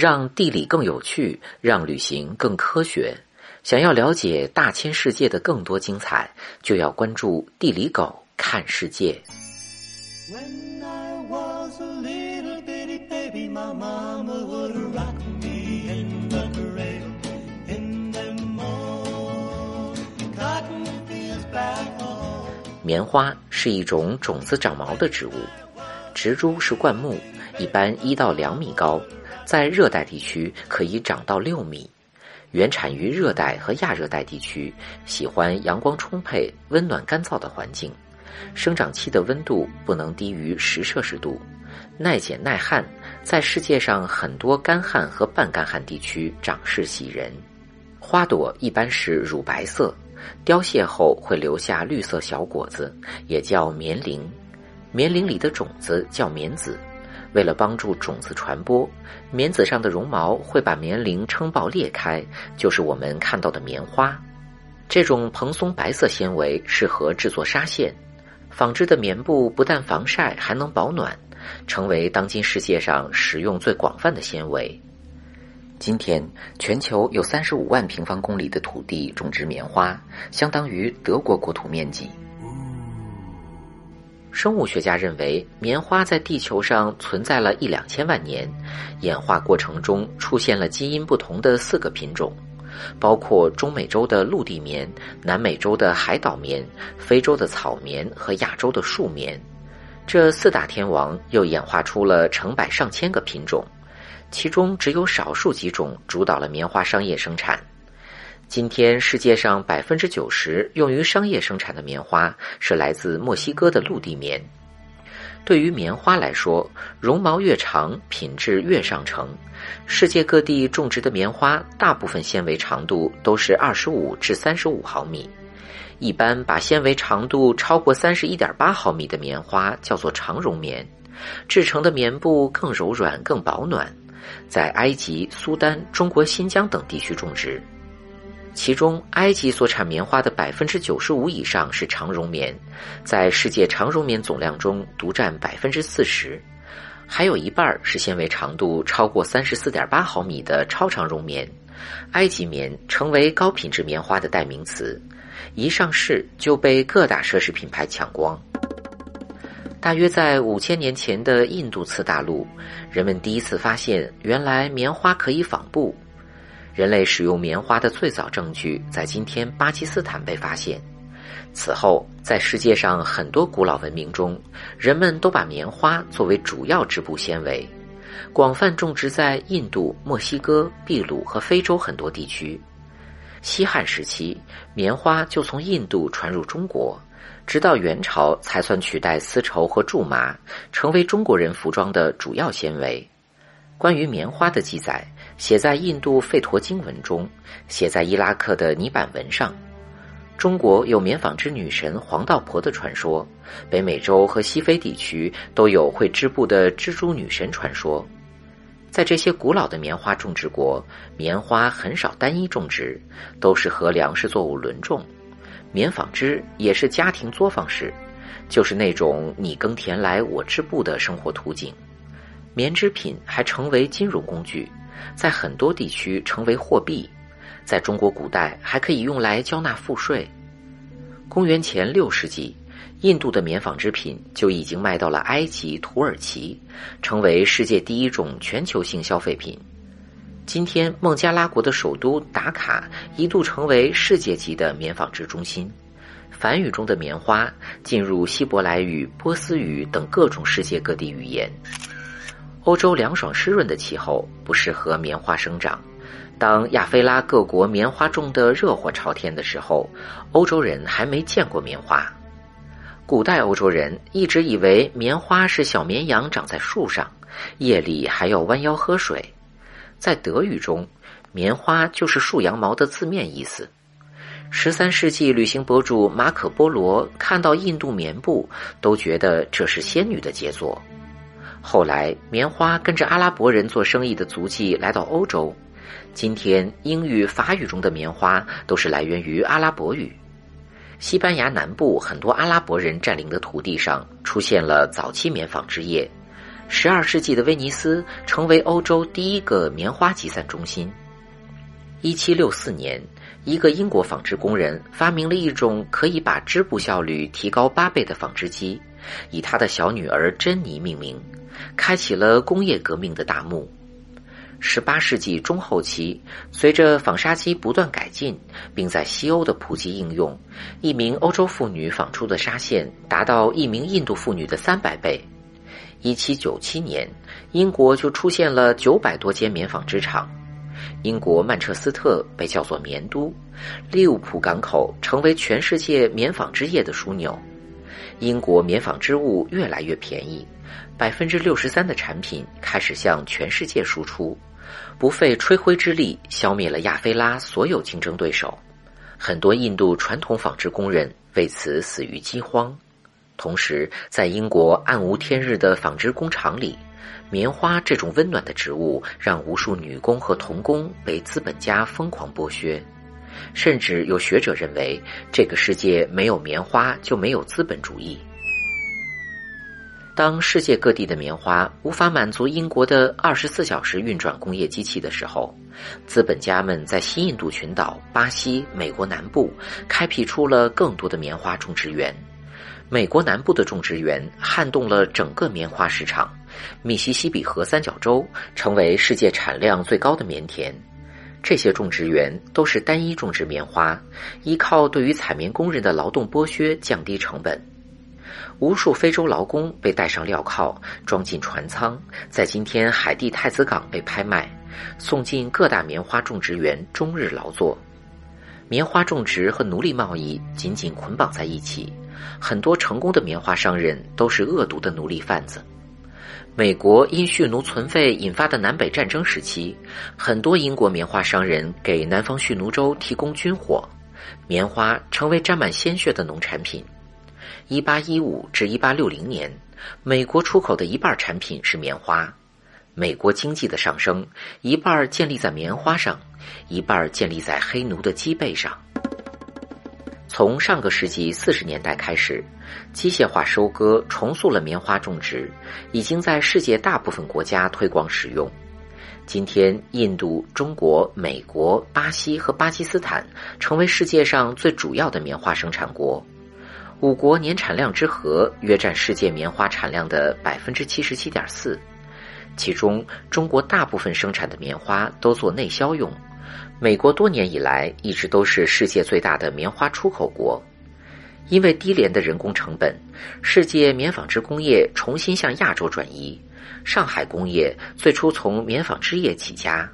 让地理更有趣让旅行更科学。想要了解大千世界的更多精彩就要关注地理狗看世界。棉花是一种种子长毛的植物植株是灌木一般一到两米高在热带地区可以长到六米。原产于热带和亚热带地区，喜欢阳光充沛、温暖干燥的环境。生长期的温度不能低于十摄氏度，耐碱耐旱，在世界上很多干旱和半干旱地区长势喜人。花朵一般是乳白色，凋谢后会留下绿色小果子，也叫棉铃。棉铃里的种子叫棉籽。为了帮助种子传播，棉籽上的绒毛会把棉铃撑爆裂开，就是我们看到的棉花。这种蓬松白色纤维适合制作纱线。纺织的棉布不但防晒，还能保暖，成为当今世界上使用最广泛的纤维。今天，全球有三十五万平方公里的土地种植棉花，相当于德国国土面积。生物学家认为，棉花在地球上存在了一两千万年，演化过程中出现了基因不同的四个品种。包括中美洲的陆地棉、南美洲的海岛棉、非洲的草棉和亚洲的树棉，这四大天王又演化出了成百上千个品种，其中只有少数几种主导了棉花商业生产。今天世界上百分之九十用于商业生产的棉花是来自墨西哥的陆地棉。对于棉花来说，绒毛越长，品质越上乘。世界各地种植的棉花，大部分纤维长度都是二十五至三十五毫米。一般把纤维长度超过三十一点八毫米的棉花叫做长绒棉，制成的棉布更柔软、更保暖。在埃及、苏丹、中国新疆等地区种植。其中，埃及所产棉花的百分之九十五以上是长绒棉，在世界长绒棉总量中独占百分之四十，还有一半是纤维长度超过三十四点八毫米的超长绒棉。埃及棉成为高品质棉花的代名词，一上市就被各大奢侈品牌抢光。大约在五千年前的印度次大陆，人们第一次发现原来棉花可以纺布。人类使用棉花的最早证据在今天巴基斯坦被发现。此后，在世界上很多古老文明中，人们都把棉花作为主要织布纤维，广泛种植在印度、墨西哥、秘鲁和非洲很多地区。西汉时期，棉花就从印度传入中国，直到元朝才算取代丝绸和苎麻，成为中国人服装的主要纤维。关于棉花的记载。写在印度吠陀经文中，写在伊拉克的泥板文上。中国有棉纺织女神黄道婆的传说，北美洲和西非地区都有会织布的蜘蛛女神传说。在这些古老的棉花种植国，棉花很少单一种植，都是和粮食作物轮种。棉纺织也是家庭作坊式，就是那种你耕田来我织布的生活图景。棉织品还成为金融工具。在很多地区成为货币，在中国古代还可以用来交纳赋税。公元前六世纪，印度的棉纺织品就已经卖到了埃及、土耳其，成为世界第一种全球性消费品。今天，孟加拉国的首都达卡一度成为世界级的棉纺织中心。梵语中的棉花进入希伯来语、波斯语等各种世界各地语言。欧洲凉爽湿润的气候不适合棉花生长。当亚非拉各国棉花种得热火朝天的时候，欧洲人还没见过棉花。古代欧洲人一直以为棉花是小绵羊长在树上，夜里还要弯腰喝水。在德语中，棉花就是树羊毛的字面意思。十三世纪旅行博主马可波罗看到印度棉布，都觉得这是仙女的杰作。后来，棉花跟着阿拉伯人做生意的足迹来到欧洲。今天，英语、法语中的棉花都是来源于阿拉伯语。西班牙南部很多阿拉伯人占领的土地上出现了早期棉纺织业。十二世纪的威尼斯成为欧洲第一个棉花集散中心。一七六四年，一个英国纺织工人发明了一种可以把织布效率提高八倍的纺织机，以他的小女儿珍妮命名，开启了工业革命的大幕。十八世纪中后期，随着纺纱机不断改进，并在西欧的普及应用，一名欧洲妇女纺出的纱线达到一名印度妇女的三百倍。一七九七年，英国就出现了九百多间棉纺织厂，英国曼彻斯特被叫做棉都，利物浦港口成为全世界棉纺织业的枢纽。英国棉纺织物越来越便宜，百分之六十三的产品开始向全世界输出。不费吹灰之力，消灭了亚非拉所有竞争对手。很多印度传统纺织工人为此死于饥荒。同时，在英国暗无天日的纺织工厂里，棉花这种温暖的植物让无数女工和童工被资本家疯狂剥削。甚至有学者认为，这个世界没有棉花就没有资本主义。当世界各地的棉花无法满足英国的二十四小时运转工业机器的时候，资本家们在西印度群岛、巴西、美国南部开辟出了更多的棉花种植园。美国南部的种植园撼动了整个棉花市场，密西西比河三角洲成为世界产量最高的棉田。这些种植园都是单一种植棉花，依靠对于采棉工人的劳动剥削降低成本。无数非洲劳工被带上镣铐，装进船舱，在今天海地太子港被拍卖，送进各大棉花种植园终日劳作。棉花种植和奴隶贸易紧紧捆绑在一起，很多成功的棉花商人都是恶毒的奴隶贩子。美国因蓄奴存废引发的南北战争时期，很多英国棉花商人给南方蓄奴州提供军火，棉花成为沾满鲜血的农产品。一八一五至一八六零年，美国出口的一半产品是棉花。美国经济的上升，一半建立在棉花上，一半建立在黑奴的脊背上。从上个世纪四十年代开始，机械化收割重塑了棉花种植，已经在世界大部分国家推广使用。今天，印度、中国、美国、巴西和巴基斯坦成为世界上最主要的棉花生产国。五国年产量之和约占世界棉花产量的百分之七十七点四，其中中国大部分生产的棉花都做内销用。美国多年以来一直都是世界最大的棉花出口国，因为低廉的人工成本，世界棉纺织工业重新向亚洲转移。上海工业最初从棉纺织业起家，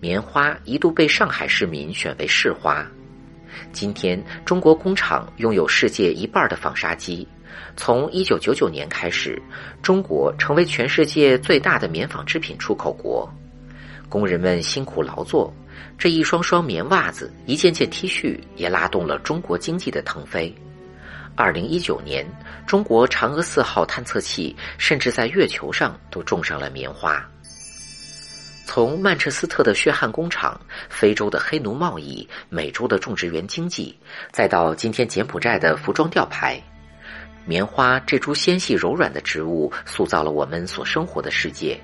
棉花一度被上海市民选为市花。今天，中国工厂拥有世界一半的纺纱机。从一九九九年开始，中国成为全世界最大的棉纺织品出口国。工人们辛苦劳作，这一双双棉袜子、一件件 T 恤，也拉动了中国经济的腾飞。二零一九年，中国嫦娥四号探测器甚至在月球上都种上了棉花。从曼彻斯特的血汗工厂、非洲的黑奴贸易、美洲的种植园经济，再到今天柬埔寨的服装吊牌，棉花这株纤细柔软的植物，塑造了我们所生活的世界。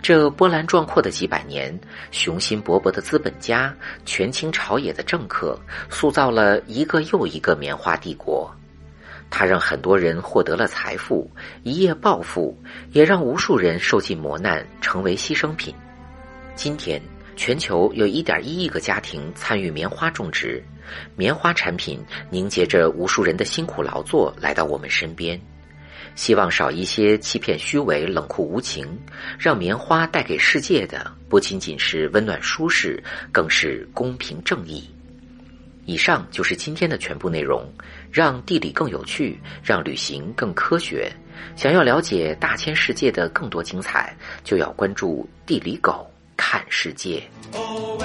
这波澜壮阔的几百年，雄心勃勃的资本家、权倾朝野的政客，塑造了一个又一个棉花帝国。它让很多人获得了财富，一夜暴富，也让无数人受尽磨难，成为牺牲品。今天，全球有一点一亿个家庭参与棉花种植，棉花产品凝结着无数人的辛苦劳作来到我们身边。希望少一些欺骗、虚伪、冷酷无情，让棉花带给世界的不仅仅是温暖舒适，更是公平正义。以上就是今天的全部内容。让地理更有趣，让旅行更科学。想要了解大千世界的更多精彩，就要关注地理狗看世界。Oh,